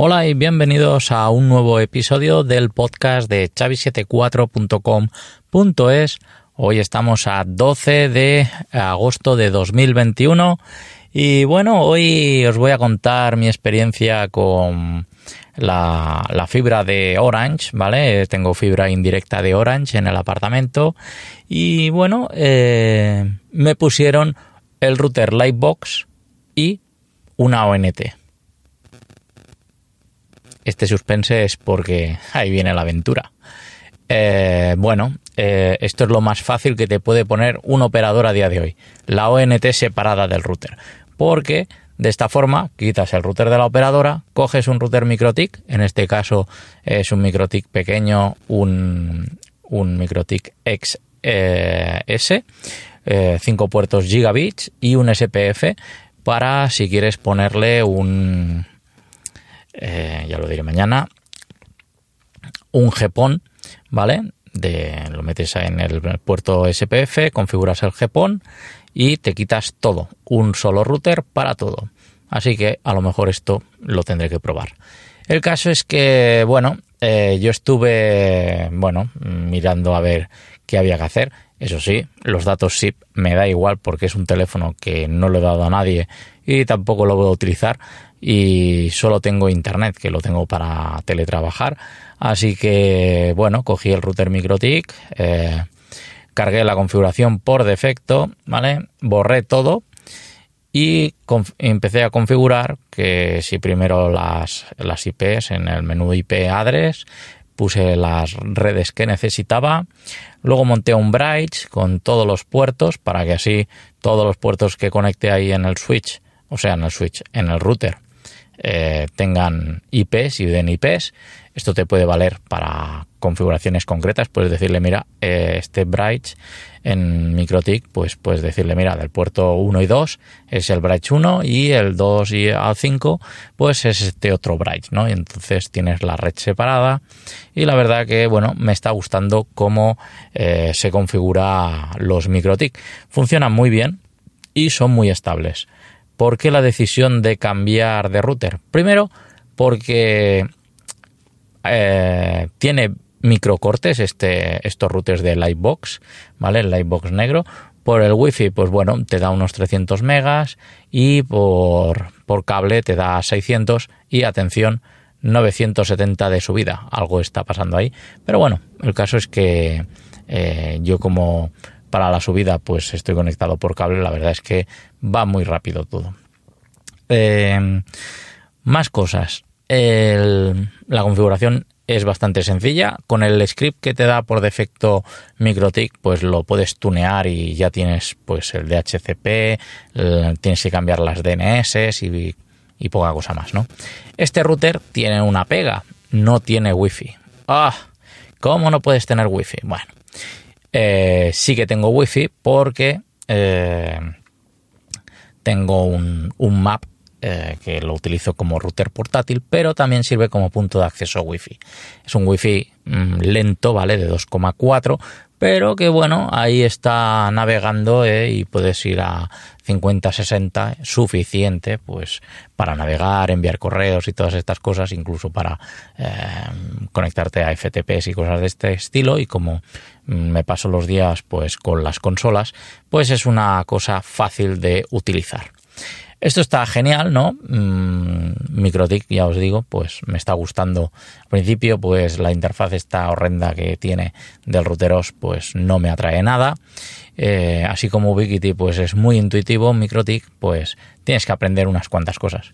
Hola y bienvenidos a un nuevo episodio del podcast de chavi74.com.es. Hoy estamos a 12 de agosto de 2021 y bueno, hoy os voy a contar mi experiencia con la, fibra de Orange, ¿vale? Tengo fibra indirecta de Orange en el apartamento y bueno, eh, me pusieron el router Lightbox y una ONT. Este suspense es porque ahí viene la aventura. Eh, bueno, eh, esto es lo más fácil que te puede poner un operador a día de hoy. La ONT separada del router. Porque de esta forma quitas el router de la operadora, coges un router MikroTik, en este caso es un MikroTik pequeño, un, un MikroTik XS, eh, 5 puertos gigabits y un SPF para si quieres ponerle un eh, ya lo diré mañana, un GPON, ¿vale? De, lo metes en el puerto SPF, configuras el GPON y te quitas todo, un solo router para todo. Así que a lo mejor esto lo tendré que probar. El caso es que, bueno, eh, yo estuve, bueno, mirando a ver qué había que hacer. Eso sí, los datos SIP me da igual porque es un teléfono que no lo he dado a nadie y tampoco lo voy a utilizar y solo tengo internet que lo tengo para teletrabajar así que bueno cogí el router MikroTik eh, cargué la configuración por defecto vale borré todo y empecé a configurar que si primero las, las IPs en el menú IP address puse las redes que necesitaba. Luego monté un bridge con todos los puertos para que así todos los puertos que conecte ahí en el switch o sea en el switch en el router eh, tengan IPs y den IPs. Esto te puede valer para configuraciones concretas. Puedes decirle, mira, eh, este bridge en MikroTik, pues puedes decirle, mira, del puerto 1 y 2 es el bridge 1 y el 2 y al 5, pues es este otro bridge, ¿no? Y entonces tienes la red separada y la verdad que, bueno, me está gustando cómo eh, se configura los MikroTik. Funcionan muy bien y son muy estables. ¿Por qué la decisión de cambiar de router? Primero, porque eh, tiene microcortes este, estos routers de Lightbox, ¿vale? El Lightbox negro. Por el wifi, pues bueno, te da unos 300 megas y por, por cable te da 600 y atención, 970 de subida. Algo está pasando ahí. Pero bueno, el caso es que eh, yo como para la subida pues estoy conectado por cable, la verdad es que va muy rápido todo. Eh, más cosas. la configuración es bastante sencilla. Con el script que te da por defecto MikroTik, pues lo puedes tunear y ya tienes pues el DHCP, tienes que cambiar las DNS y, y, poca cosa más, ¿no? Este router tiene una pega, no tiene wifi. Ah, ¿cómo no puedes tener wifi? Bueno, eh, sí que tengo wifi porque eh, tengo un, map eh, que lo utilizo como router portátil, pero también sirve como punto de acceso wifi. Es un wifi mm, lento, ¿vale? De 2,4, pero que bueno, ahí está navegando eh, y puedes ir a 50, 60, suficiente pues para navegar, enviar correos y todas estas cosas, incluso para eh, conectarte a FTPs y cosas de este estilo y como me paso los días pues con las consolas, pues es una cosa fácil de utilizar. Esto está genial, ¿no? Mm, MikroTik, ya os digo, pues me está gustando. Al principio, pues la interfaz esta horrenda que tiene del routeros, pues no me atrae nada. Eh, así como Ubiquiti, pues es muy intuitivo, MikroTik, pues tienes que aprender unas cuantas cosas.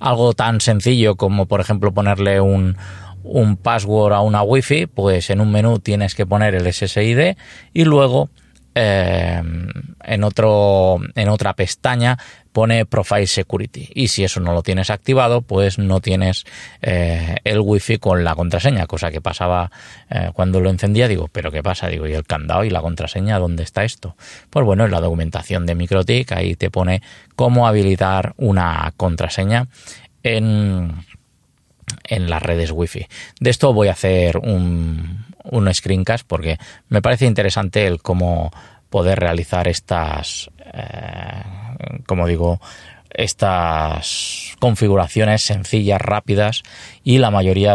Algo tan sencillo como, por ejemplo, ponerle un, un password a una Wi-Fi, pues en un menú tienes que poner el SSID y luego eh, en, otro, en otra pestaña pone Profile Security. Y si eso no lo tienes activado, pues no tienes eh, el wifi con la contraseña, cosa que pasaba eh, cuando lo encendía. Digo, ¿pero qué pasa? Digo, ¿y el candado y la contraseña? ¿Dónde está esto? Pues bueno, en la documentación de MikroTik ahí te pone cómo habilitar una contraseña en, en las redes wifi. De esto voy a hacer un, un screencast porque me parece interesante el cómo poder realizar estas, eh, como digo, estas configuraciones sencillas, rápidas y la mayoría